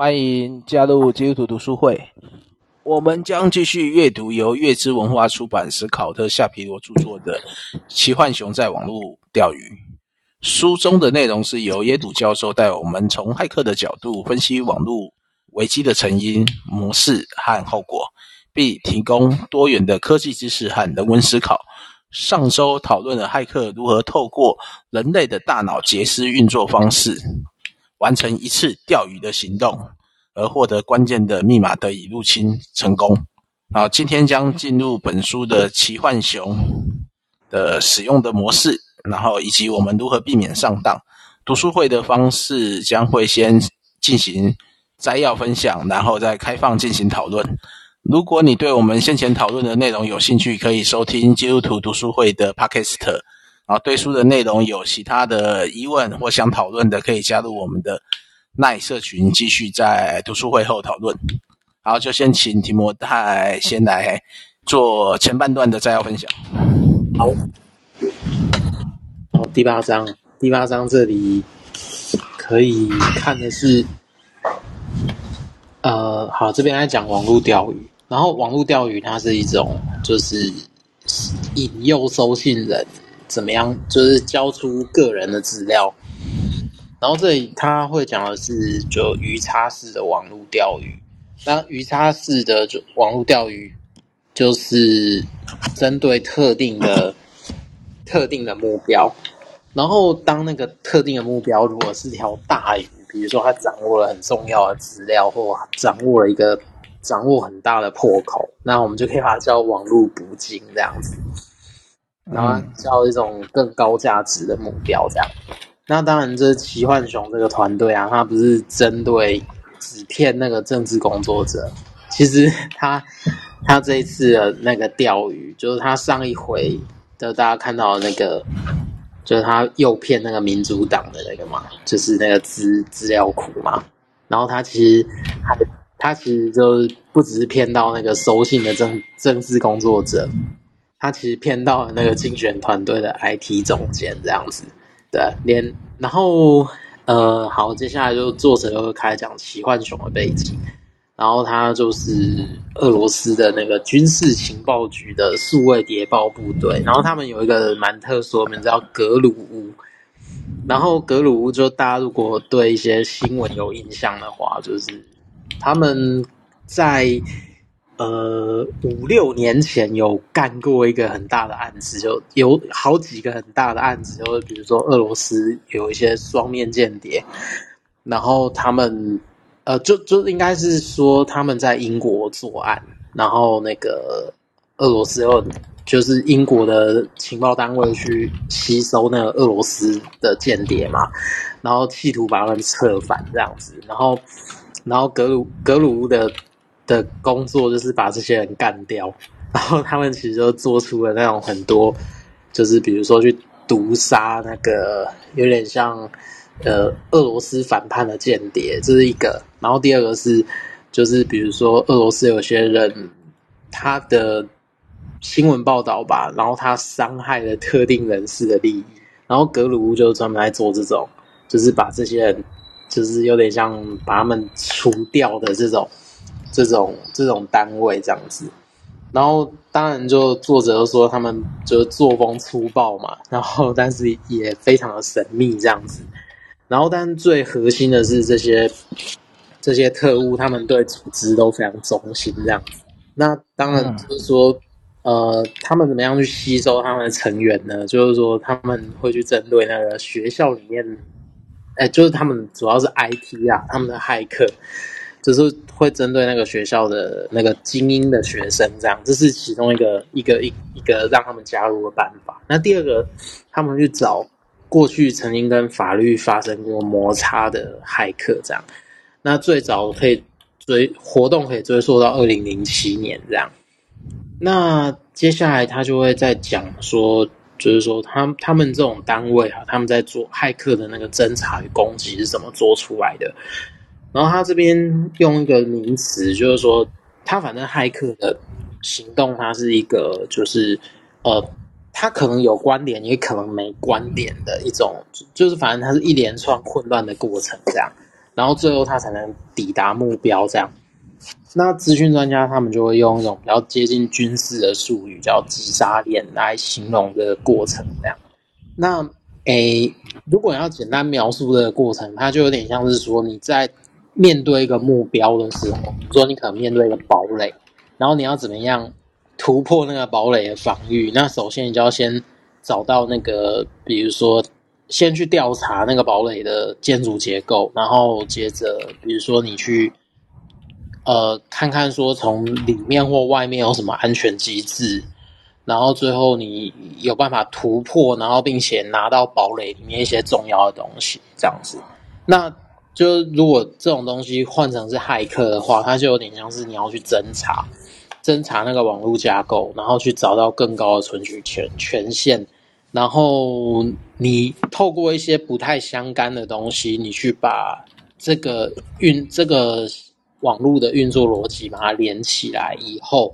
欢迎加入基督徒读书会。我们将继续阅读由月之文化出版、社考特·夏皮罗著作的《奇幻熊在网络钓鱼》。书中的内容是由耶鲁教授带我们从骇客的角度分析网络危机的成因、模式和后果，并提供多元的科技知识和人文思考。上周讨论了骇客如何透过人类的大脑捷思运作方式，完成一次钓鱼的行动，而获得关键的密码得以入侵成功。好，今天将进入本书的奇幻熊的使用的模式，然后以及我们如何避免上当。读书会的方式将会先进行摘要分享，然后再开放进行讨论。如果你对我们先前讨论的内容有兴趣，可以收听基督徒读书会的 Podcast。然后对书的内容有其他的疑问或想讨论的，可以加入我们的耐社群，继续在读书会后讨论。好，就先请提摩太先来做前半段的摘要分享。好，好，第八章，第八章这里可以看的是，呃，好，这边来讲网络钓鱼，然后网络钓鱼它是一种就是引诱收信人。怎么样？就是交出个人的资料，然后这里他会讲的是就鱼叉式的网络钓鱼。那鱼叉式的就网络钓鱼，就是针对特定的 特定的目标，然后当那个特定的目标如果是条大鱼，比如说他掌握了很重要的资料，或掌握了一个掌握很大的破口，那我们就可以把它叫网络捕鲸这样子。然后叫一种更高价值的目标，这样。那当然，这奇幻熊这个团队啊，他不是针对只骗那个政治工作者。其实他他这一次的那个钓鱼，就是他上一回的大家看到的那个，就是他诱骗那个民主党的那个嘛，就是那个资资料库嘛。然后他其实他他其实就不只是骗到那个收信的政政治工作者。他其实骗到了那个竞选团队的 IT 总监这样子，对，连然后呃，好，接下来就作者就会开始讲奇幻熊的背景，然后他就是俄罗斯的那个军事情报局的数位谍报部队，然后他们有一个蛮特殊的名字叫格鲁乌，然后格鲁乌就大家如果对一些新闻有印象的话，就是他们在。呃，五六年前有干过一个很大的案子，就有好几个很大的案子，就比如说俄罗斯有一些双面间谍，然后他们呃，就就应该是说他们在英国作案，然后那个俄罗斯又就是英国的情报单位去吸收那个俄罗斯的间谍嘛，然后企图把他们策反这样子，然后然后格鲁格鲁的。的工作就是把这些人干掉，然后他们其实就做出了那种很多，就是比如说去毒杀那个有点像呃俄罗斯反叛的间谍，这是一个。然后第二个是，就是比如说俄罗斯有些人他的新闻报道吧，然后他伤害了特定人士的利益，然后格鲁乌就专门来做这种，就是把这些人就是有点像把他们除掉的这种。这种这种单位这样子，然后当然就作者就说他们就作风粗暴嘛，然后但是也非常的神秘这样子，然后但最核心的是这些这些特务他们对组织都非常忠心这样子。那当然就是说，呃，他们怎么样去吸收他们的成员呢？就是说他们会去针对那个学校里面，哎，就是他们主要是 IT 啊，他们的骇客。就是会针对那个学校的那个精英的学生，这样，这是其中一个一个一一个让他们加入的办法。那第二个，他们去找过去曾经跟法律发生过摩擦的骇客，这样。那最早可以追活动可以追溯到二零零七年，这样。那接下来他就会再讲说，就是说他他们这种单位啊，他们在做骇客的那个侦查与攻击是怎么做出来的。然后他这边用一个名词，就是说，他反正骇客的行动，它是一个，就是呃，他可能有关联，也可能没关联的一种，就是反正它是一连串混乱的过程这样。然后最后他才能抵达目标。这样，那资讯专家他们就会用一种比较接近军事的术语，叫击杀链来形容这个过程。这样，那诶，如果要简单描述这个过程，它就有点像是说你在面对一个目标的时候，比如说你可能面对一个堡垒，然后你要怎么样突破那个堡垒的防御？那首先你就要先找到那个，比如说。先去调查那个堡垒的建筑结构，然后接着，比如说你去，呃，看看说从里面或外面有什么安全机制，然后最后你有办法突破，然后并且拿到堡垒里面一些重要的东西，这样子。那就如果这种东西换成是骇客的话，它就有点像是你要去侦查，侦查那个网络架构，然后去找到更高的存取权权限。然后你透过一些不太相干的东西，你去把这个运这个网络的运作逻辑把它连起来以后，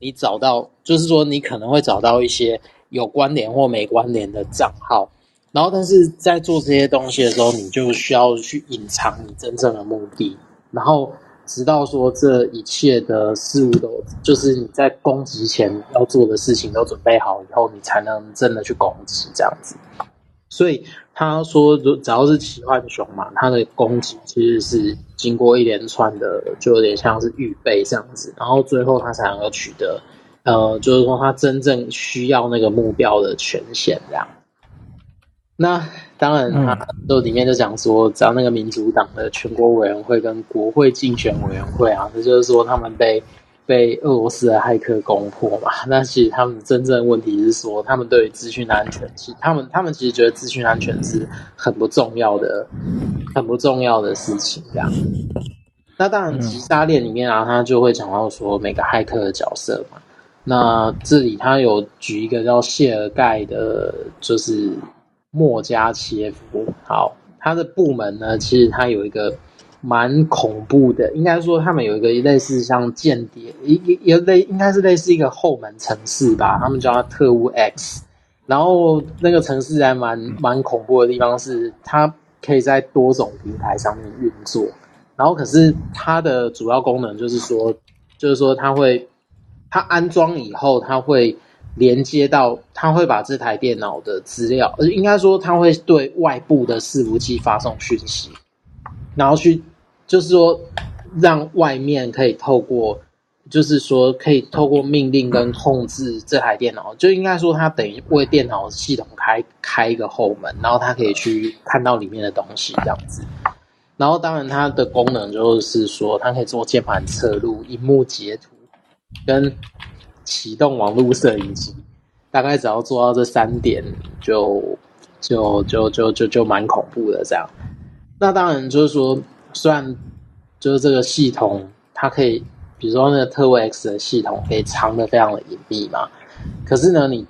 你找到就是说你可能会找到一些有关联或没关联的账号，然后但是在做这些东西的时候，你就需要去隐藏你真正的目的，然后。直到说这一切的事物都，就是你在攻击前要做的事情都准备好以后，你才能真的去攻击这样子。所以他说，只要是奇幻熊嘛，他的攻击其实是经过一连串的，就有点像是预备这样子，然后最后他才能够取得，呃，就是说他真正需要那个目标的权限这样。那当然，他都里面就讲说，只要那个民主党的全国委员会跟国会竞选委员会啊，那就是说他们被被俄罗斯的骇客攻破嘛。那其实他们真正问题是说，他们对于资讯安全，其实他们他们其实觉得资讯安全是很不重要的，很不重要的事情。这样。那当然，击杀链里面啊，他就会讲到说每个骇客的角色嘛。那这里他有举一个叫谢尔盖的，就是。莫加切夫，好，他的部门呢，其实他有一个蛮恐怖的，应该说他们有一个类似像间谍，一一一类，应该是类似一个后门城市吧，他们叫他特务 X。然后那个城市还蛮蛮恐怖的地方是，它可以在多种平台上面运作。然后可是它的主要功能就是说，就是说它会，它安装以后，它会。连接到，他会把这台电脑的资料，呃，应该说他会对外部的伺服器发送讯息，然后去，就是说让外面可以透过，就是说可以透过命令跟控制这台电脑，就应该说它等于为电脑系统开开一个后门，然后它可以去看到里面的东西这样子。然后当然它的功能就是说，它可以做键盘侧录、萤幕截图跟。启动网络摄影机，大概只要做到这三点就，就就就就就蛮恐怖的这样。那当然就是说，虽然就是这个系统它可以，比如说那个特务 X 的系统可以藏得非常的隐蔽嘛，可是呢，你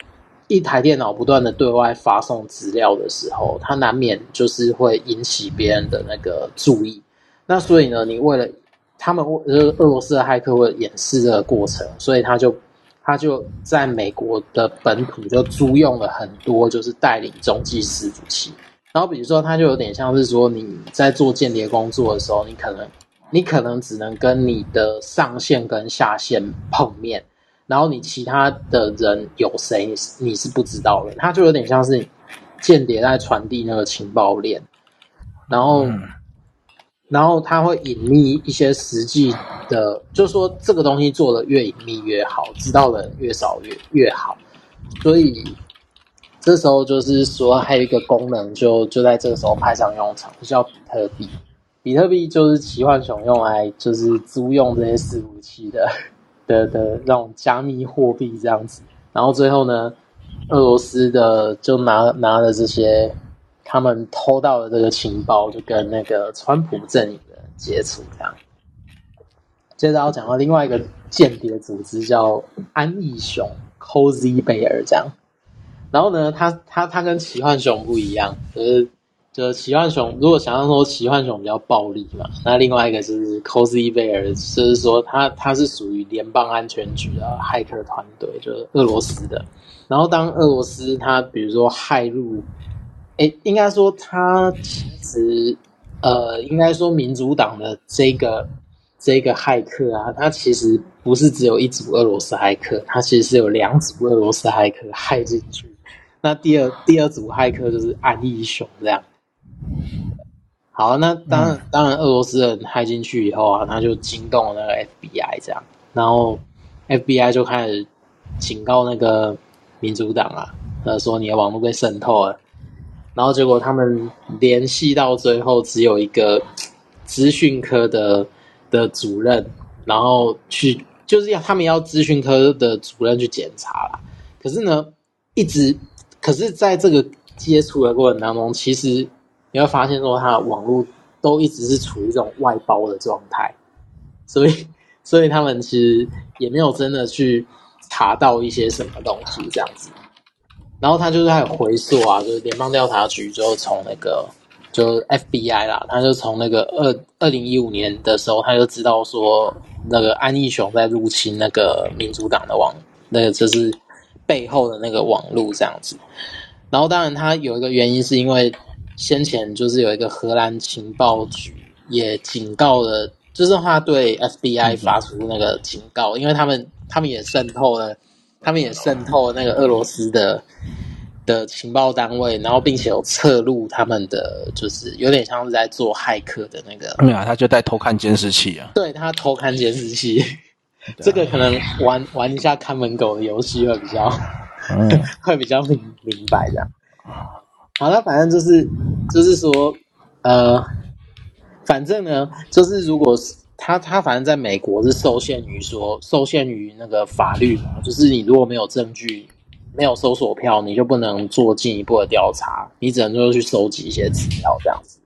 一台电脑不断的对外发送资料的时候，它难免就是会引起别人的那个注意。那所以呢，你为了他们呃俄罗斯的骇客为了掩饰这个过程，所以他就。他就在美国的本土就租用了很多，就是代理中继伺服器。然后比如说，他就有点像是说，你在做间谍工作的时候，你可能你可能只能跟你的上线跟下线碰面，然后你其他的人有谁你是不知道的。他就有点像是间谍在传递那个情报链，然后。然后他会隐匿一些实际的，就是说这个东西做的越隐秘越好，知道的人越少越越好。所以这时候就是说还有一个功能就，就在这个时候派上用场，就叫比特币。比特币就是奇幻熊用来就是租用这些伺服器的 的的那种加密货币这样子。然后最后呢，俄罗斯的就拿拿了这些。他们偷到了这个情报，就跟那个川普阵营的接触，这样。接着要讲到另外一个间谍组织，叫安逸熊 （Cozy Bear） 这样。然后呢，他他他跟奇幻熊不一样，就是就是奇幻熊，如果想要说奇幻熊比较暴力嘛，那另外一个就是 Cozy Bear，就是说他他是属于联邦安全局的骇客团队，就是俄罗斯的。然后当俄罗斯他比如说骇入。诶，应该说他其实，呃，应该说民主党的这个这个骇客啊，他其实不是只有一组俄罗斯骇客，他其实是有两组俄罗斯骇客骇进去。那第二第二组骇客就是安义雄这样。好，那当然、嗯、当然，俄罗斯人害进去以后啊，他就惊动了那个 FBI 这样，然后 FBI 就开始警告那个民主党啊，呃，说你的网络被渗透了。然后结果他们联系到最后，只有一个资讯科的的主任，然后去就是要他们要资讯科的主任去检查啦。可是呢，一直可是在这个接触的过程当中，其实你会发现说，他的网络都一直是处于这种外包的状态，所以所以他们其实也没有真的去查到一些什么东西这样子。然后他就是还有回溯啊，就是联邦调查局就从那个就 FBI 啦，他就从那个二二零一五年的时候，他就知道说那个安义雄在入侵那个民主党的网，那个就是背后的那个网络这样子。然后当然他有一个原因是因为先前就是有一个荷兰情报局也警告了，就是他对 FBI 发出那个警告，因为他们他们也渗透了。他们也渗透了那个俄罗斯的的情报单位，然后并且有侧录他们的，就是有点像是在做骇客的那个。没有啊，他就在偷看监视器啊。对，他偷看监视器，这个可能玩玩一下看门狗的游戏会比较，嗯、会比较明明白这样。好了，反正就是就是说，呃，反正呢，就是如果是。他他反正在美国是受限于说受限于那个法律嘛，就是你如果没有证据，没有搜索票，你就不能做进一步的调查，你只能就去收集一些资料这样子。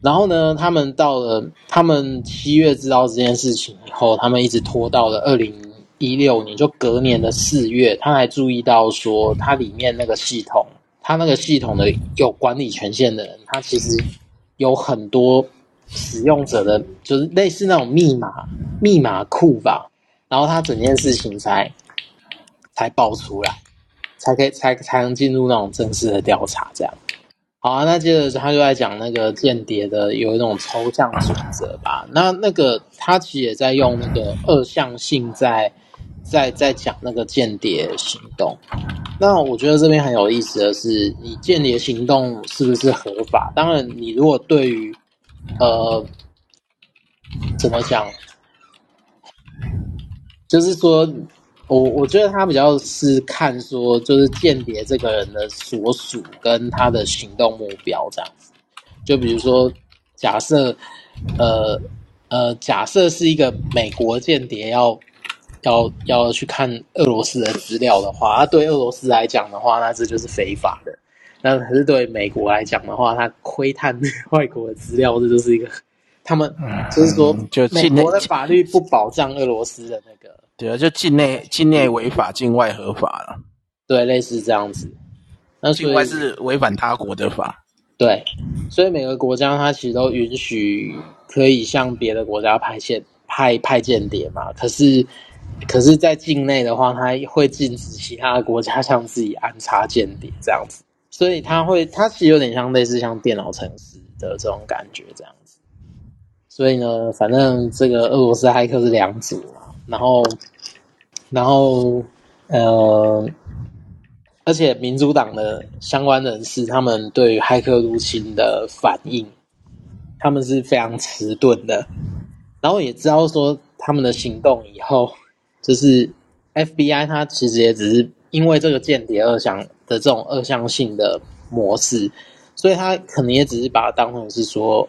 然后呢，他们到了他们七月知道这件事情以后，他们一直拖到了二零一六年，就隔年的四月，他还注意到说，他里面那个系统，他那个系统的有管理权限的人，他其实有很多。使用者的就是类似那种密码密码库吧，然后他整件事情才才爆出来，才可以才才能进入那种正式的调查。这样，好啊，那接着他就在讲那个间谍的有一种抽象准则吧。那那个他其实也在用那个二项性在在在讲那个间谍行动。那我觉得这边很有意思的是，你间谍行动是不是合法？当然，你如果对于呃，怎么讲？就是说，我我觉得他比较是看说，就是间谍这个人的所属跟他的行动目标这样子。就比如说，假设，呃呃，假设是一个美国间谍要要要去看俄罗斯的资料的话，那对俄罗斯来讲的话，那这就是非法的。那可是对美国来讲的话，他窥探外国的资料，这就是一个他们就是说，就美国的法律不保障俄罗斯的那个。对啊，就境内境内违法，境外合法了。对，类似这样子。那境外是违反他国的法。对，所以每个国家它其实都允许可以向别的国家派遣派派间谍嘛。可是，可是在境内的话，他会禁止其他的国家向自己安插间谍这样子。所以他会，他其实有点像类似像电脑城市的这种感觉这样子。所以呢，反正这个俄罗斯骇客是两组嘛，然后，然后，呃，而且民主党的相关人士，他们对于骇客入侵的反应，他们是非常迟钝的。然后也知道说他们的行动以后，就是 FBI，他其实也只是因为这个间谍而想。的这种二项性的模式，所以他可能也只是把它当成是说，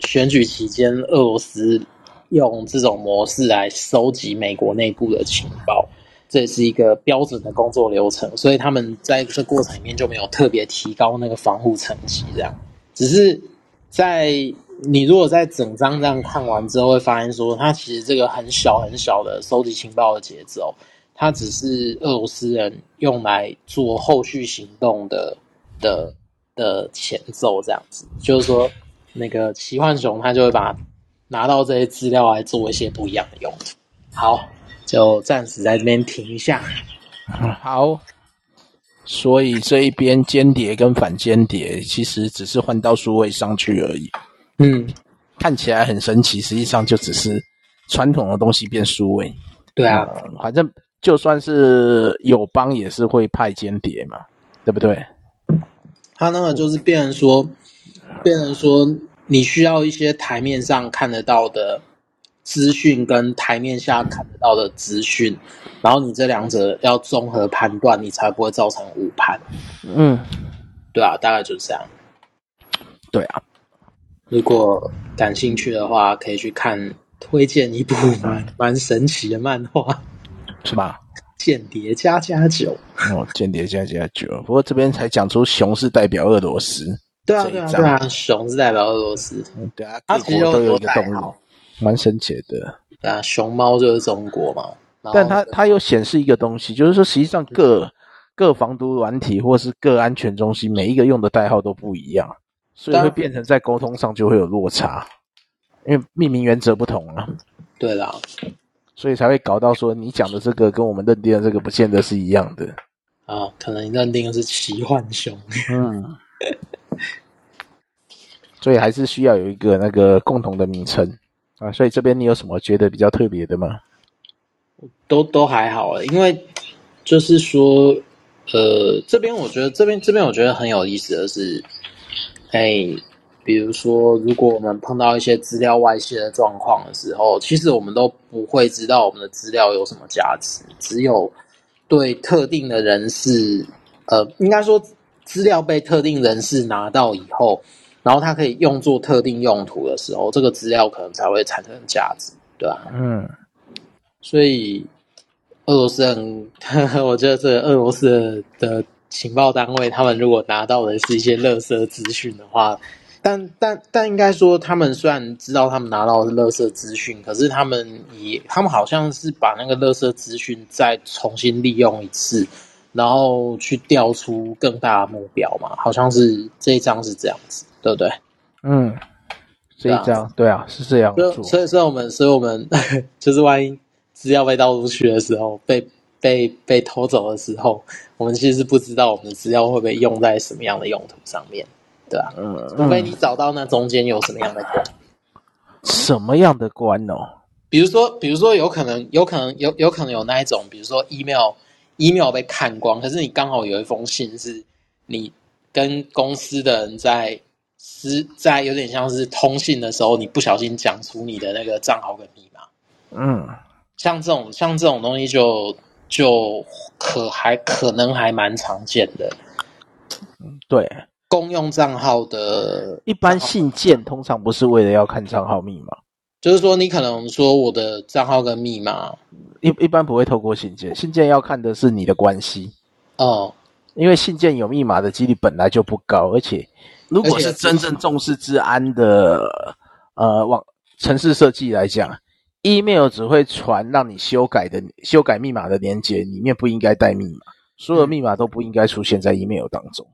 选举期间俄罗斯用这种模式来收集美国内部的情报，这也是一个标准的工作流程，所以他们在这过程里面就没有特别提高那个防护层级，这样。只是在你如果在整章这样看完之后，会发现说，它其实这个很小很小的收集情报的节奏。它只是俄罗斯人用来做后续行动的的的前奏，这样子，就是说，那个奇幻熊他就会把拿到这些资料来做一些不一样的用途。好，就暂时在这边停一下。嗯，好，所以这一边间谍跟反间谍其实只是换到数位上去而已。嗯，看起来很神奇，实际上就只是传统的东西变数位。对啊，嗯，反正就算是友邦也是会派间谍嘛，对不对？他那个就是变成说，变成说你需要一些台面上看得到的资讯，跟台面下看得到的资讯，然后你这两者要综合判断，你才不会造成误判。嗯，对啊，大概就是这样。对啊，如果感兴趣的话，可以去看，推荐一部蛮蛮神奇的漫画，是吧？间谍加加九哦，间谍加加九。不过这边才讲出熊是代表俄罗斯，对啊，对啊，对啊，熊是代表俄罗斯，嗯，对啊，各国都有一个动物，蛮神奇的。对啊，熊猫就是中国嘛，但它它又显示一个东西，就是说实际上各各防毒软体或是各安全中心每一个用的代号都不一样，所以会变成在沟通上就会有落差，因为命名原则不同啊。对啦。所以才会搞到说，你讲的这个跟我们认定的这个不见得是一样的啊，可能你认定的是奇幻熊，嗯，所以还是需要有一个那个共同的名称啊。所以这边你有什么觉得比较特别的吗？都都还好啊，因为就是说，呃，这边我觉得这边这边我觉得很有意思的是，哎。比如说，如果我们碰到一些资料外泄的状况的时候，其实我们都不会知道我们的资料有什么价值。只有对特定的人士，呃，应该说资料被特定人士拿到以后，然后他可以用作特定用途的时候，这个资料可能才会产生价值，对吧？嗯。所以俄罗斯人，我觉得这个俄罗斯的情报单位，他们如果拿到的是一些垃圾资讯的话，但但但应该说，他们虽然知道他们拿到的是垃圾资讯，可是他们也他们好像是把那个垃圾资讯再重新利用一次，然后去调出更大的目标嘛？好像是这一张是这样子，对不对？嗯，这一章对啊，是这样做。所以，所以我们，所以我们 就是万一资料被盗出去的时候，被被被偷走的时候，我们其实是不知道我们的资料会被用在什么样的用途上面。对啊，嗯，除非你找到那中间有什么样的关，什么样的关哦？比如说，比如说，有可能，有可能，有有可能有那一种，比如说，email，email 被看光，可是你刚好有一封信是你跟公司的人在私在有点像是通信的时候，你不小心讲出你的那个账号跟密码，嗯，像这种像这种东西就就可还可能还蛮常见的，嗯，对。公用账号的一般信件通常不是为了要看账号密码，就是说你可能说我的账号跟密码一一般不会透过信件，信件要看的是你的关系。哦，因为信件有密码的几率本来就不高，而且如果是真正重视治安的呃网城市设计来讲，email 只会传让你修改的修改密码的连接，里面不应该带密码，所有密码都不应该出现在 email 当中。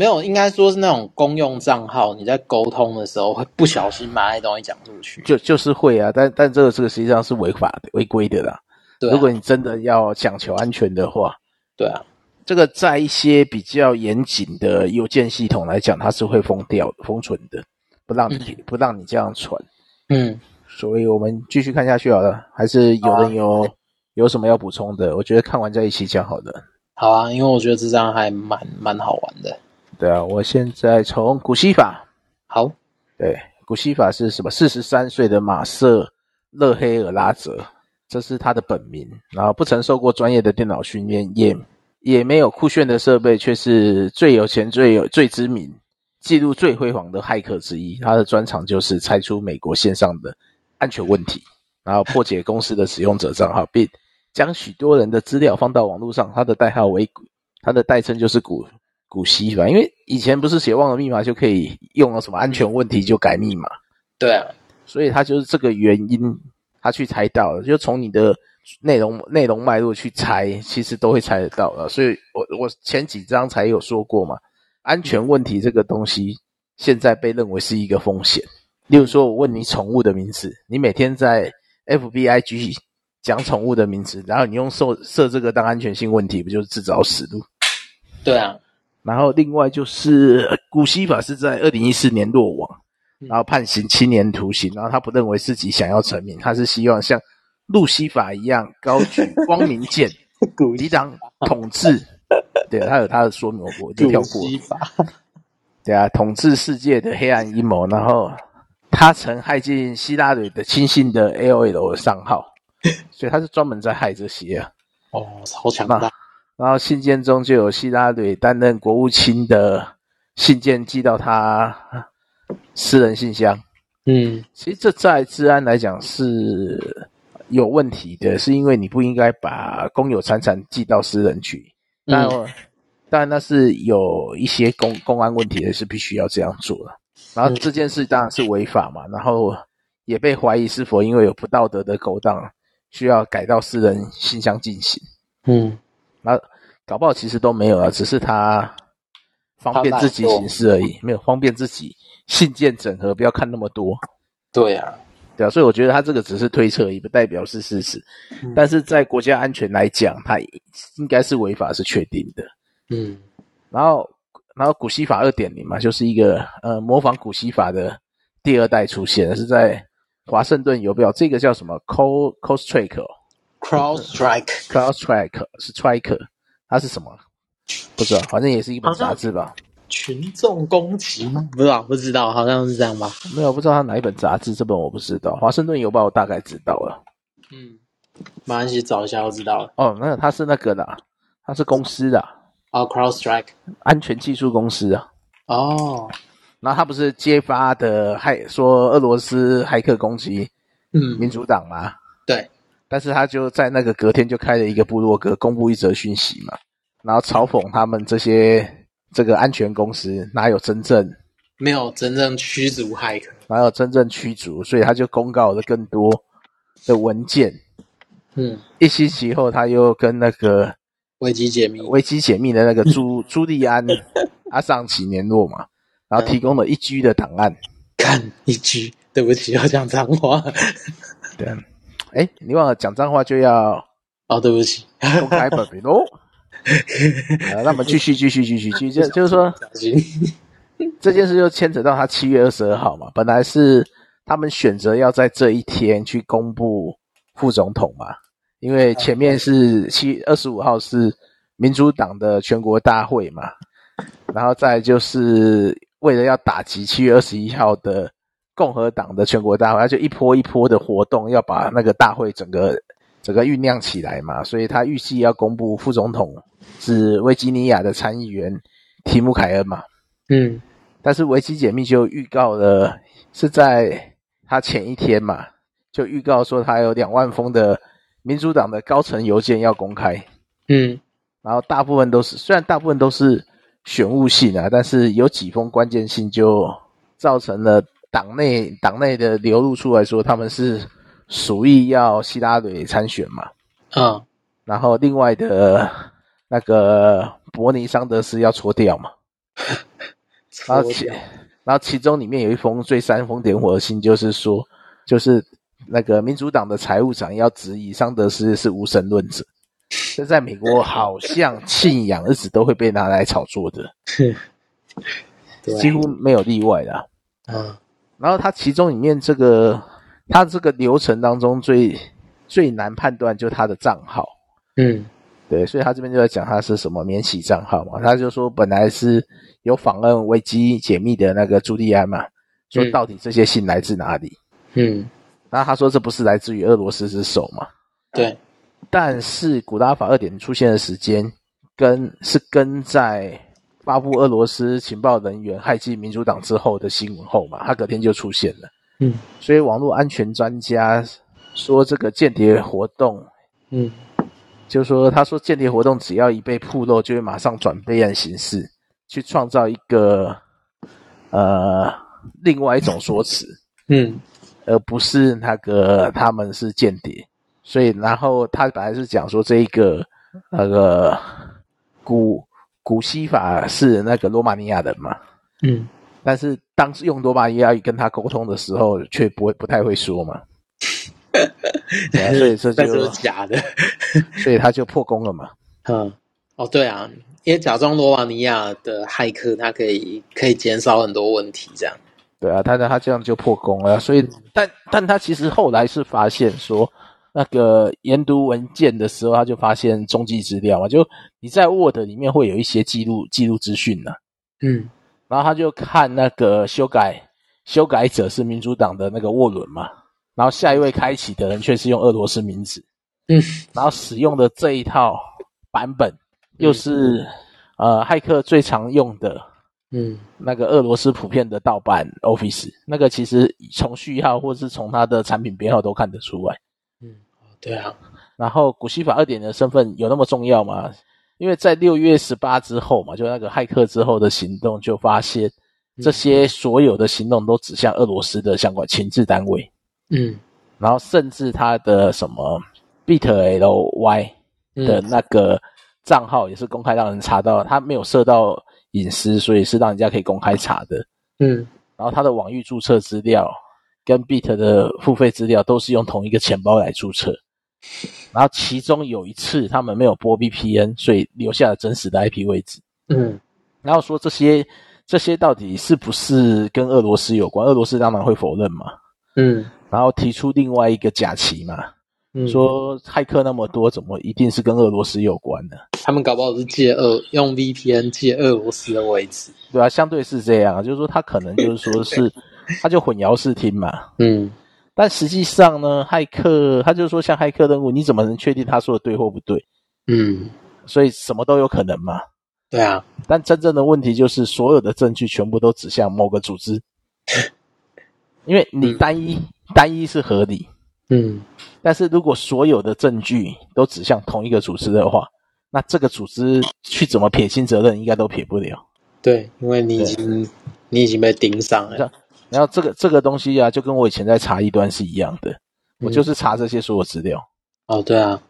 没有，应该说是那种公用账号，你在沟通的时候会不小心把那东西讲出去，就就是会啊，但但这个这个实际上是违法的、违规的啦。对啊，如果你真的要讲求安全的话，对啊，这个在一些比较严谨的邮件系统来讲，它是会封掉、封存的，不让你、嗯、不让你这样传。嗯，所以我们继续看下去好了，还是有人有、啊、有什么要补充的？我觉得看完在一起讲好的。好啊，因为我觉得这张还蛮蛮好玩的。对啊，我现在从古希法。好，对，古希法是什么？四十三岁的马瑟勒黑尔拉泽，这是他的本名。然后不曾受过专业的电脑训练，也也没有酷炫的设备，却是最有钱、最有最知名、记录最辉煌的骇客之一。他的专长就是拆出美国线上的安全问题，然后破解公司的使用者账号，并将许多人的资料放到网络上。他的代号为古，他的代称就是古。古稀吧，因为以前不是写忘了密码就可以用了什么安全问题就改密码，对啊，所以他就是这个原因，他去猜到了，就从你的内容内容脉络去猜，其实都会猜得到了。所以我我前几章才有说过嘛，安全问题这个东西现在被认为是一个风险。例如说，我问你宠物的名字，你每天在 FBIG 讲宠物的名字，然后你用设设这个当安全性问题，不就是自找死路？对啊。然后另外就是古希法是在二零一四年落网，然后判刑七年徒刑。然后他不认为自己想要成名，他是希望像路西法一样高举光明剑，抵挡统治。对，他有他的说明，我就跳过。对啊，统治世界的黑暗阴谋。然后他曾害进希拉蕊的亲信的 AOL 的账号，所以他是专门在害这些啊。哦，超强大。然后信件中就有希拉里担任国务卿的信件寄到他私人信箱。嗯，其实这在治安来讲是有问题的，是因为你不应该把公有财产寄到私人去。当然，当然那是有一些公公安问题的，是必须要这样做的。然后这件事当然是违法嘛，然后也被怀疑是否因为有不道德的勾当，需要改到私人信箱进行。嗯。那搞不好其实都没有啊，只是他方便自己行事而已，没有方便自己信件整合，不要看那么多。对啊，对啊，所以我觉得他这个只是推测，也不代表是事实。嗯、但是在国家安全来讲，他应该是违法是确定的。嗯，然后然后古西法二点零嘛，就是一个呃模仿古西法的第二代出现，是在华盛顿邮票，这个叫什么 Call Crosstrek。CrowdStrike，CrowdStrike 是 Strike，它是什么？不知道，反正也是一本杂志吧。群众攻击吗？不知道，不知道，好像是这样吧。没有，不知道它哪一本杂志，这本我不知道。华盛顿邮报我大概知道了。嗯，马上去找一下，我知道了。哦，那它是那个的，它是公司的。哦，CrowdStrike，安全技术公司啊。哦，然后他不是揭发的还说俄罗斯骇客攻击嗯民主党吗？对。但是他就在那个隔天就开了一个部落格，公布一则讯息嘛，然后嘲讽他们这些这个安全公司哪有真正没有真正驱逐骇客，哪有真正驱逐，所以他就公告了更多的文件。嗯，一星期后他又跟那个危机解密危机解密的那个朱朱利安阿尚奇联络嘛，然后提供了一 G 的档案。看一 G，对不起，要讲脏话。对。哎，你忘了讲脏话就要哦，对不起，公开本名哦。好，那我们继续继续继续继续，就就是说，这件事就牵扯到他七月二十二号嘛，本来是他们选择要在这一天去公布副总统嘛，因为前面是七二十五号是民主党的全国大会嘛，然后再就是为了要打击七月二十一号的。共和党的全国大会，他就一波一波的活动，要把那个大会整个整个酝酿起来嘛，所以他预计要公布副总统是维吉尼亚的参议员提姆凯恩嘛，嗯，但是维基解密就预告了是在他前一天嘛，就预告说他有两万封的民主党的高层邮件要公开，嗯，然后大部分都是虽然大部分都是选务信啊，但是有几封关键信就造成了。党内党内的流露出来说，他们是属意要希拉蕊参选嘛？嗯，然后另外的那个伯尼桑德斯要搓掉嘛？然后其然后其中里面有一封最煽风点火的信，就是说，就是那个民主党的财务长要质疑桑德斯是无神论者，这在美国好像 信仰一直都会被拿来炒作的，几乎没有例外的啊。嗯。然后它其中里面这个，它这个流程当中最最难判断就是它的账号，嗯，对，所以他这边就在讲他是什么免洗账号嘛，他就说本来是有访问维基解密的那个朱利安嘛，说到底这些信来自哪里？嗯，然后他说这不是来自于俄罗斯之手嘛？对，但是古拉法二点出现的时间跟是跟在。发布俄罗斯情报人员害进民主党之后的新闻后嘛，他隔天就出现了。嗯，所以网络安全专家说这个间谍活动，嗯，就说他说间谍活动只要一被曝露，就会马上转备案形式，去创造一个呃另外一种说辞，嗯，而不是那个他们是间谍。所以然后他本来是讲说这一个那个古。古西法是那个罗马尼亚人嘛？嗯，但是当时用罗马尼亚语跟他沟通的时候，却不会不太会说嘛。对啊，所以这就是假的，所以他就破功了嘛。嗯，哦，对啊，因为假装罗马尼亚的骇客，他可以可以减少很多问题，这样。对啊，他他这样就破功了。所以，但但他其实后来是发现说，那个研读文件的时候，他就发现踪迹资料嘛，就你在 Word 里面会有一些记录记录资讯呢。嗯，然后他就看那个修改修改者是民主党的那个沃伦嘛，然后下一位开启的人却是用俄罗斯名字。嗯，然后使用的这一套版本又是、嗯、呃骇客最常用的。嗯，那个俄罗斯普遍的盗版 Office，那个其实从序号或是从它的产品编号都看得出来。嗯，对啊。然后古希法二点的身份有那么重要吗？因为在六月十八之后嘛，就那个骇客之后的行动，就发现这些所有的行动都指向俄罗斯的相关情治单位。嗯，然后甚至他的什么 BitLY 的那个账号也是公开让人查到，他没有设到。隐私，所以是让人家可以公开查的。嗯，然后他的网域注册资料跟 Bit 的付费资料都是用同一个钱包来注册。然后其中有一次他们没有播 VPN，所以留下了真实的 IP 位置。嗯，然后说这些这些到底是不是跟俄罗斯有关？俄罗斯当然会否认嘛。嗯，然后提出另外一个假期嘛。嗯，说骇客那么多，怎么一定是跟俄罗斯有关呢？他们搞不好是借俄用 VPN 借俄罗斯的位置，对啊，相对是这样，就是说他可能就是说是，他就混淆视听嘛。嗯，但实际上呢，骇客他就是说像骇客任务，你怎么能确定他说的对或不对？嗯，所以什么都有可能嘛。对啊，但真正的问题就是所有的证据全部都指向某个组织，因为你单一、嗯、单一是合理。嗯，但是如果所有的证据都指向同一个组织的话，那这个组织去怎么撇清责任，应该都撇不了。对，因为你已经你已经被盯上了。然后这个这个东西啊，就跟我以前在查异端是一样的，嗯，我就是查这些所有资料。哦，对啊，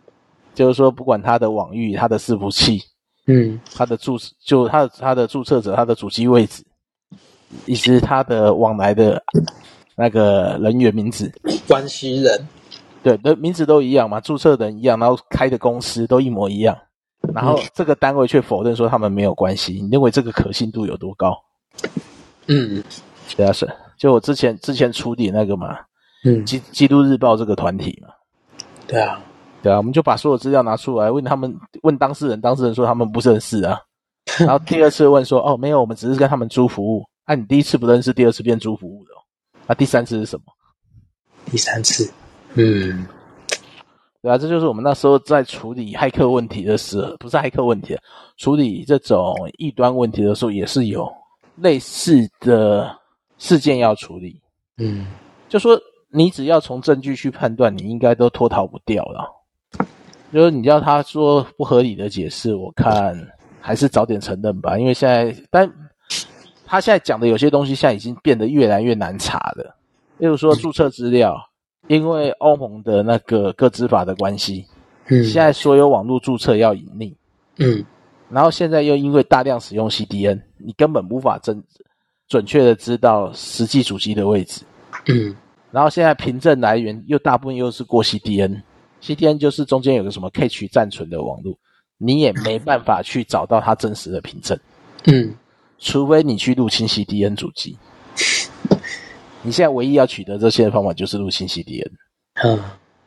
就是说不管他的网域、他的伺服器，嗯，他的注就他的他的注册者、他的主机位置，以及他的往来的。那个人员名字，关系人，对，的名字都一样嘛，注册人一样，然后开的公司都一模一样，然后这个单位却否认说他们没有关系，你认为这个可信度有多高？嗯，对啊，是，就我之前之前处理那个嘛，嗯，基基督日报这个团体嘛，对啊，对啊，我们就把所有资料拿出来问他们，问当事人，当事人说他们不认识啊，然后第二次问说，哦，没有，我们只是跟他们租服务，啊，你第一次不认识，第二次变租服务的。那、啊、第三次是什么？第三次，嗯，对啊，这就是我们那时候在处理骇客问题的时候，不是骇客问题，处理这种异端问题的时候，也是有类似的事件要处理。嗯，就说你只要从证据去判断，你应该都脱逃不掉了。就是你要他说不合理的解释，我看还是早点承认吧，因为现在但。他现在讲的有些东西，现在已经变得越来越难查了。例如说注册资料，因为欧盟的那个个资法的关系，嗯，现在所有网络注册要隐匿，嗯，然后现在又因为大量使用 CDN，你根本无法真准确的知道实际主机的位置，嗯，然后现在凭证来源又大部分又是过 CDN，CDN 就是中间有个什么 cache 暂存的网络，你也没办法去找到它真实的凭证，嗯。除非你去入侵 CDN 主机，你现在唯一要取得这些的方法就是入侵 CDN，嗯，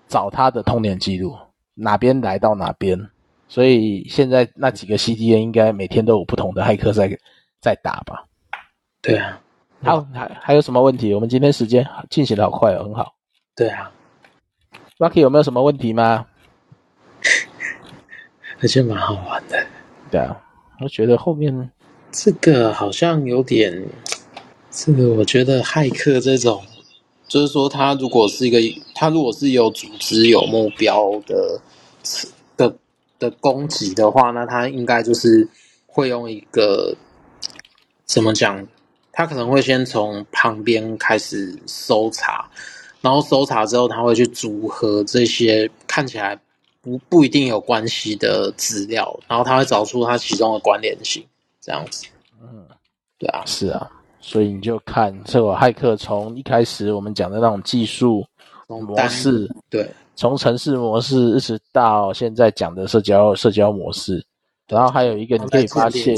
找它的通联记录，哪边来到哪边，所以现在那几个 CDN 应该每天都有不同的骇客在在打吧？对啊，好，还还有什么问题？我们今天时间进行的好快哦，很好。对啊，Rocky 有没有什么问题吗？而且蛮好玩的。对啊，我觉得后面。这个好像有点，这个我觉得骇客这种，就是说他如果是一个，他如果是有组织、有目标的的的攻击的话，那他应该就是会用一个怎么讲？他可能会先从旁边开始搜查，然后搜查之后，他会去组合这些看起来不不一定有关系的资料，然后他会找出它其中的关联性。这样子，嗯，对啊，是啊，所以你就看这个骇客从一开始我们讲的那种技术模式，对，从城市模式一直到现在讲的社交社交模式，然后还有一个你可以发现，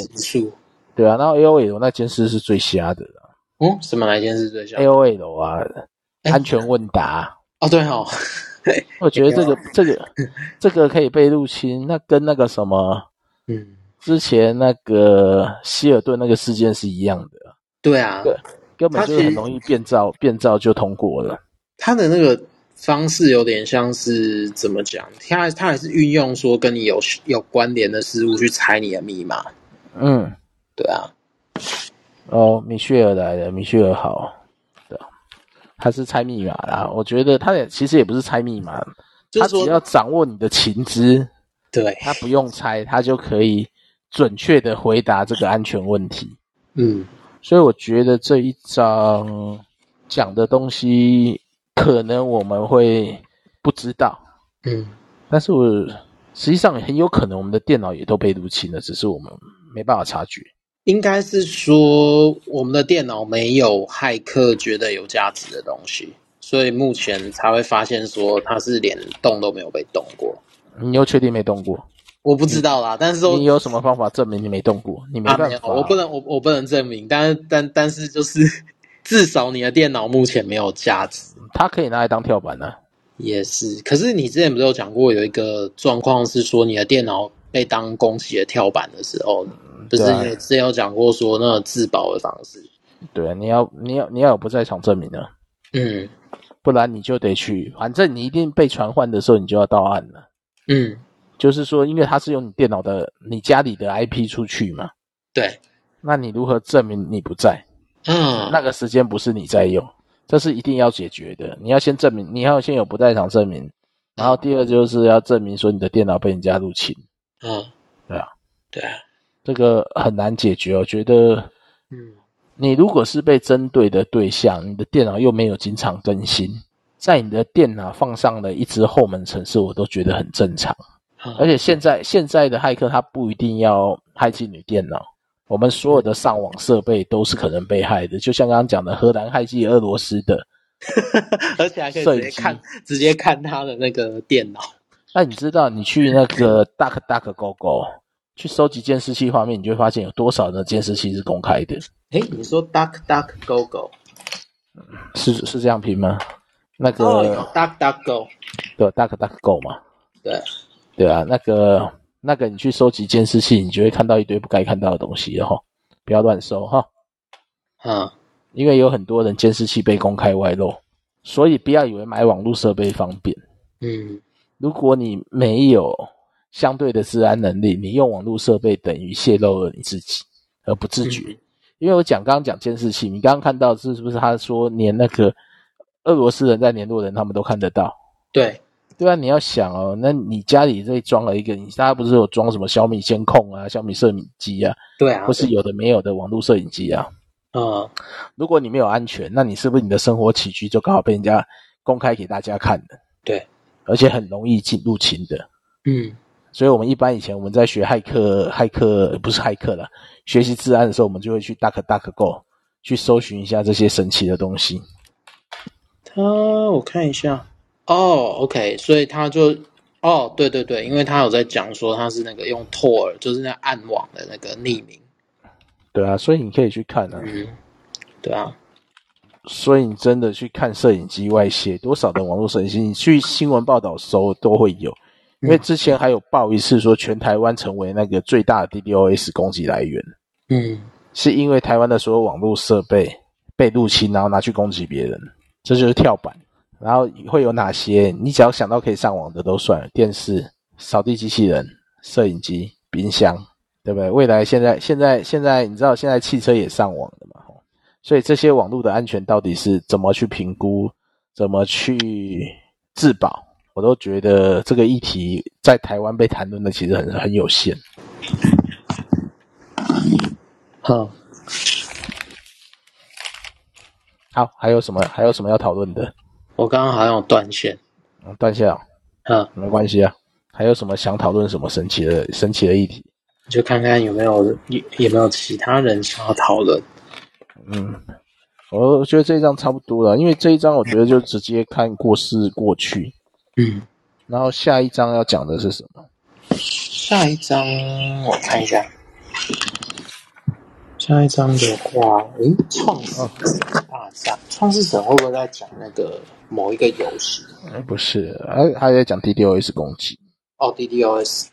对啊，然后 AOL 那件事是最瞎的，嗯，什么来监视最瞎？AOL 啊，安全问答。哦，对哦，我觉得这个这个这个可以被入侵，那跟那个什么，嗯，之前那个希尔顿那个事件是一样的。对啊，对，根本就很容易变造，变造就通过了。他的那个方式有点像是怎么讲？他他还是运用说跟你有有关联的事物去猜你的密码。嗯，对啊。哦，米歇尔来了，米歇尔好。对，他是猜密码啦。我觉得他也其实也不是猜密码，他只要掌握你的情资，对，他不用猜，他就可以准确的回答这个安全问题。嗯，所以我觉得这一章讲的东西，可能我们会不知道。嗯，但是我实际上很有可能我们的电脑也都被入侵了，只是我们没办法察觉。应该是说，我们的电脑没有骇客觉得有价值的东西，所以目前才会发现说它是连动都没有被动过。你又确定没动过？我不知道啦，但是说你有什么方法证明你没动过？你没办法，啊、没有，我不能，我我不能证明，但是但但是就是 至少你的电脑目前没有价值，它可以拿来当跳板呢、啊。也是，可是你之前不是有讲过有一个状况是说你的电脑被当攻击的跳板的时候。不是你之前有讲过说那个自保的方式？对啊，你要你要你要有不在场证明呢，嗯，不然你就得去，反正你一定被传唤的时候，你就要到案了。嗯，就是说，因为他是用你电脑的你家里的 IP 出去嘛，对，那你如何证明你不在？嗯，那个时间不是你在用，这是一定要解决的。你要先证明，你要先有不在场证明，然后第二就是要证明说你的电脑被人家入侵。嗯，对啊，对啊。这个很难解决，我觉得，嗯，你如果是被针对的对象，你的电脑又没有经常更新，在你的电脑放上了一支后门程式，我都觉得很正常。而且现在现在的骇客他不一定要骇进你电脑，我们所有的上网设备都是可能被害的，就像刚刚讲的荷兰骇进俄罗斯的，而且还可以直接看直接看他的那个电脑。那你知道你去那个 Duck Duck Go Go？去收集监视器画面，你就会发现有多少的监视器是公开的。哎，你说 duck duck go go，是是这样拼吗？那个、oh, duck duck go，对，duck duck go 嘛。对，对啊，那个那个你去收集监视器，你就会看到一堆不该看到的东西哈，不要乱收哈。嗯，因为有很多人监视器被公开外露，所以不要以为买网络设备方便。嗯，如果你没有。相对的治安能力，你用网络设备等于泄露了你自己，而不自觉。嗯、因为我讲刚刚讲监视器，你刚刚看到是不是？他说连那个俄罗斯人在联络人，他们都看得到。对，对啊，你要想哦，那你家里这装了一个，你大家不是有装什么小米监控啊、小米摄影机啊？对啊，或是有的没有的网络摄影机啊。嗯，如果你没有安全，那你是不是你的生活起居就刚好被人家公开给大家看的？对，而且很容易进入侵的。嗯。所以，我们一般以前我们在学骇客、骇客不是骇客了，学习治安的时候，我们就会去 Duck Duck Go 去搜寻一下这些神奇的东西。他，我看一下，哦，OK，所以他就，哦，对对对，因为他有在讲说他是那个用 Tor，就是那暗网的那个匿名。对啊，所以你可以去看啊。嗯，对啊。所以你真的去看摄影机外泄多少的网络摄影机，你去新闻报道搜都会有。因为之前还有报一次说，全台湾成为那个最大的 DDoS 攻击来源。嗯，是因为台湾的所有网络设备被入侵，然后拿去攻击别人，这就是跳板。然后会有哪些？你只要想到可以上网的都算了，电视、扫地机器人、摄影机、冰箱，对不对？未来现在现在现在，你知道现在汽车也上网的嘛？所以这些网络的安全到底是怎么去评估？怎么去自保？我都觉得这个议题在台湾被谈论的其实很很有限。好，好，还有什么？还有什么要讨论的？我刚刚好像有断线。嗯，断线啊？嗯，没关系啊。还有什么想讨论什么神奇的神奇的议题？就看看有没有有有没有其他人想要讨论。嗯，我觉得这一章差不多了，因为这一章我觉得就直接看过世过去。嗯，然后下一章要讲的是什么？下一章我看一下。下一章的话，诶，创世大战，创世神会不会在讲那个某一个游戏？哎，不是，他他在讲 DDoS 攻击。哦，DDoS。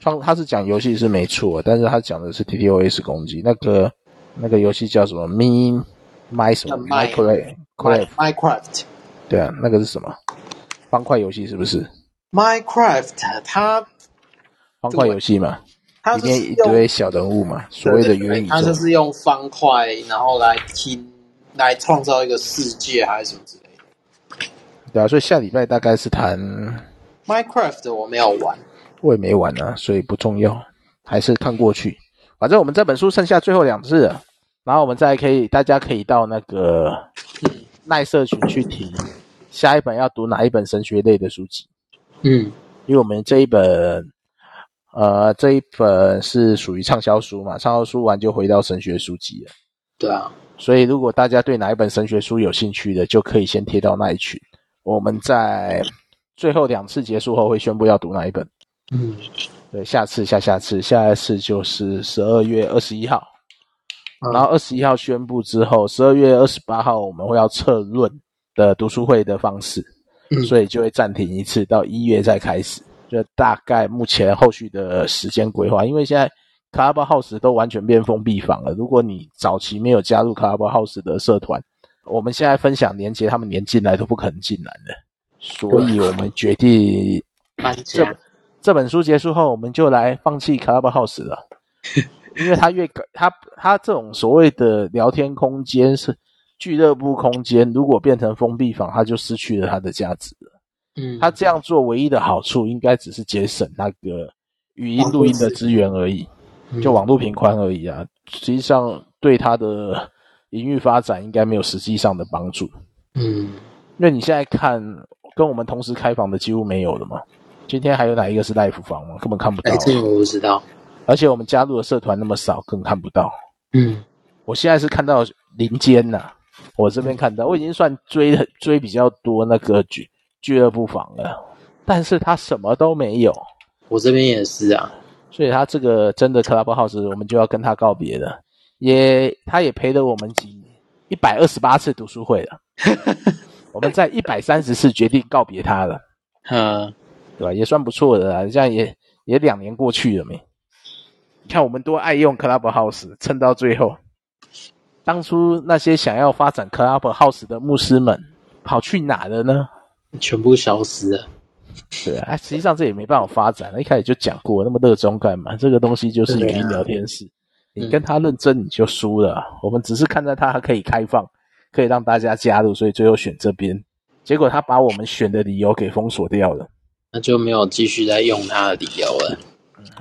创他是讲游戏是没错，但是他讲的是 DDoS 攻击。那个那个游戏叫什么？Me My 什么？Minecraft。Minecraft。对啊，那个是什么？方块游戏是不是？Minecraft 它方块游戏嘛，它里面一堆小人物嘛，所谓的原宇宙。它就是用方块，然后来拼，来创造一个世界，还是什么之类的。对啊，所以下礼拜大概是谈 Minecraft，我没有玩。我也没玩啊，所以不重要，还是看过去。反正我们这本书剩下最后两次了，然后我们再可以，大家可以到那个耐社群去提下一本要读哪一本神学类的书籍。嗯，因为我们这一本，呃，这一本是属于畅销书嘛，畅销书完就回到神学书籍了。对啊，所以如果大家对哪一本神学书有兴趣的，就可以先贴到那一群。我们在最后两次结束后会宣布要读哪一本。嗯，对，下次、下下次、下一次就是十二月二十一号，嗯、然后二十一号宣布之后，十二月二十八号我们会要测论的读书会的方式，嗯、所以就会暂停一次，到一月再开始。就大概目前后续的时间规划，因为现在 Clubhouse 都完全变封闭房了。如果你早期没有加入 Clubhouse 的社团，我们现在分享连接，他们连进来都不可能进来的，所以我们决定搬家。这本书结束后，我们就来放弃 Clubhouse 了，因为它越改，它它这种所谓的聊天空间是俱乐部空间，如果变成封闭房，它就失去了它的价值了。嗯，它这样做唯一的好处，应该只是节省那个语音录音的资源而已，就网络频宽而已啊。实际上对它的营运发展应该没有实际上的帮助。嗯，因为你现在看跟我们同时开房的几乎没有了嘛。今天还有哪一个是 live 房吗？根本看不到。哎，这个我不知道。而且我们加入的社团那么少，更看不到。嗯，我现在是看到林间呐，我这边看到，我已经算追追比较多那个俱俱乐部房了，但是他什么都没有。我这边也是啊，所以他这个真的 Clubhouse，我们就要跟他告别了。也，他也陪了我们几一百二十八次读书会了。我们在一百三十次决定告别他了。嗯。对吧？也算不错的啦，这样也也两年过去了没？你看我们多爱用 Clubhouse，撑到最后。当初那些想要发展 Clubhouse 的牧师们跑去哪了呢？全部消失了。对啊，实际上这也没办法发展。一开始就讲过，那么热衷干嘛？这个东西就是语音聊天室，啊、你跟他认真你就输了。嗯、我们只是看在他还可以开放，可以让大家加入，所以最后选这边。结果他把我们选的理由给封锁掉了。那就没有继续再用他的理由了，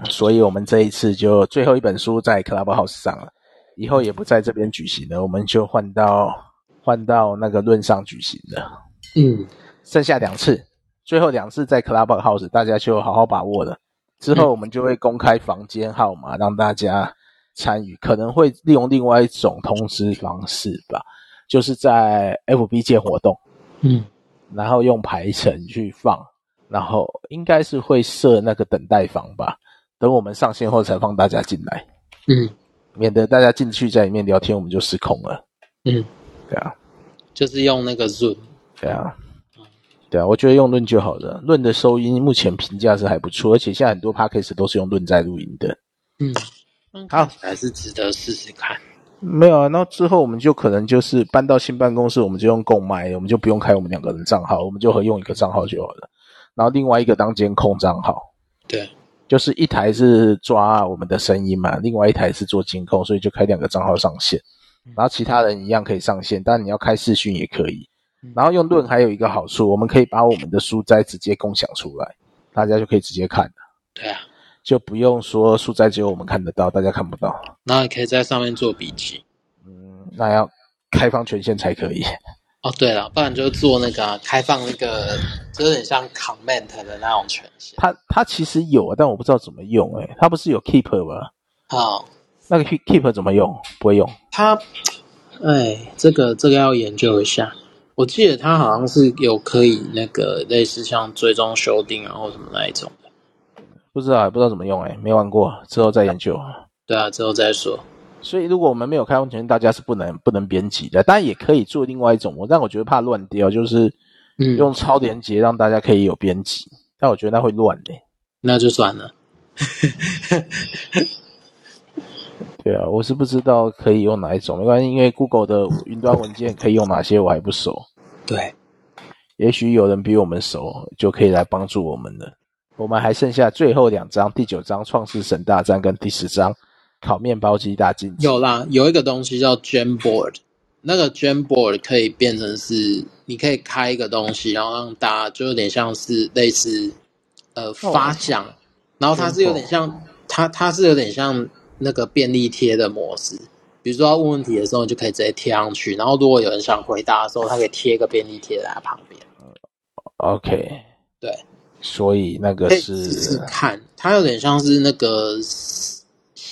所以我们这一次就最后一本书在 Clubhouse 上了，以后也不在这边举行了，我们就换到换到那个论上举行了。嗯，剩下两次，最后两次在 Clubhouse，大家就好好把握了。之后我们就会公开房间号码让大家参与，可能会利用另外一种通知方式吧，就是在 FB 建活动，嗯，然后用排程去放。然后应该是会设那个等待房吧，等我们上线后才放大家进来，嗯，免得大家进去在里面聊天，我们就失控了，嗯，对啊，就是用那个 Zoom，对啊，对啊，我觉得用论就好了，论的收音目前评价是还不错，而且现在很多 Podcast 都是用论在录音的，嗯，好，还是值得试试看。没有啊，那之后我们就可能就是搬到新办公室，我们就用共麦，我们就不用开我们两个人账号，我们就合用一个账号就好了。然后另外一个当监控账号，对，就是一台是抓我们的声音嘛，另外一台是做监控，所以就开两个账号上线。然后其他人一样可以上线，但你要开视讯也可以。然后用论还有一个好处，我们可以把我们的书斋直接共享出来，大家就可以直接看了。对啊，就不用说书斋只有我们看得到，大家看不到。那也可以在上面做笔记。嗯，那要开放权限才可以。哦，对了，不然就做那个、啊、开放那个，就有点像 comment 的那种权限。它它其实有，但我不知道怎么用。哎它不是有 keep 吗？好，那个 keep 怎么用？不会用。它，哎，这个这个要研究一下。我记得它好像是有可以那个类似像追踪修订啊或什么那一种的。不知道，不知道怎么用。哎没玩过，之后再研究。对啊，之后再说。所以如果我们没有开放权限，大家是不能不能编辑的。当然也可以做另外一种，但我觉得怕乱掉，就是用超连接让大家可以有编辑。嗯、但我觉得那会乱的、欸，那就算了。对啊，我是不知道可以用哪一种，没关系，因为 Google 的云端文件可以用哪些，我还不熟。对，也许有人比我们熟，就可以来帮助我们了。我们还剩下最后两章，第九章创世神大战跟第十章烤面包机大竞技。有啦，有一个东西叫 Jamboard，那个 Jamboard 可以变成是，你可以开一个东西，然后让大家就有点像是类似呃发想，哦、然后它是有点像它它是有点像。那个便利贴的模式，比如说要问问题的时候，你就可以直接贴上去。然后如果有人想回答的时候，他可以贴一个便利贴在他旁边。OK，对，所以那个是试试看，它有点像是那个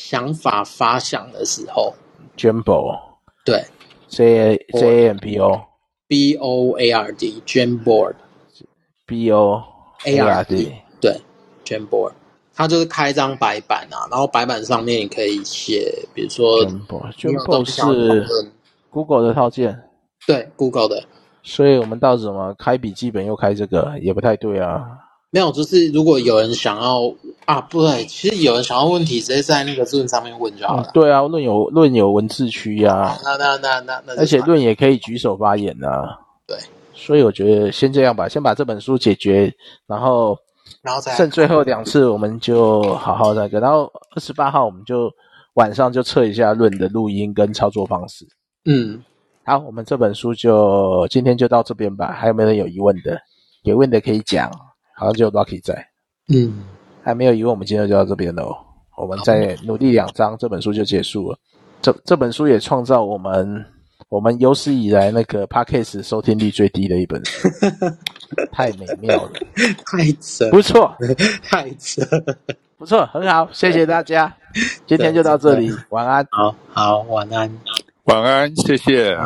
想法发想的时候。Jamboard，对，J J A M B O B O A R D，Jamboard，B O A R D，对，Jamboard。它就是开张白板啊，然后白板上面你可以写，比如说，Jamboard 是 Google 的套件，对，Google 的。所以我们到什么开笔记本又开这个，也不太对啊。没有，就是如果有人想要啊，不对，其实有人想要问题，直接在那个论上面问就好了。嗯、对啊，论有论有文字区呀、啊，那那那那那，而且论也可以举手发言啊。对，所以我觉得先这样吧，先把这本书解决，然后。然后再剩最后两次，我们就好好那个。然后二十八号，我们就晚上就测一下论的录音跟操作方式。嗯，好，我们这本书就今天就到这边吧。还有没有人有疑问的？有问的可以讲。好像只有 Rocky 在。嗯，还没有疑问，我们今天就到这边喽。我们再努力两章，这本书就结束了。这这本书也创造我们。我们有史以来那个 Podcast 收听率最低的一本。书，太美妙了，太扯，不错，太扯，不错，很好，谢谢大家，今天就到这里，晚安，好好，晚安，晚安，谢谢。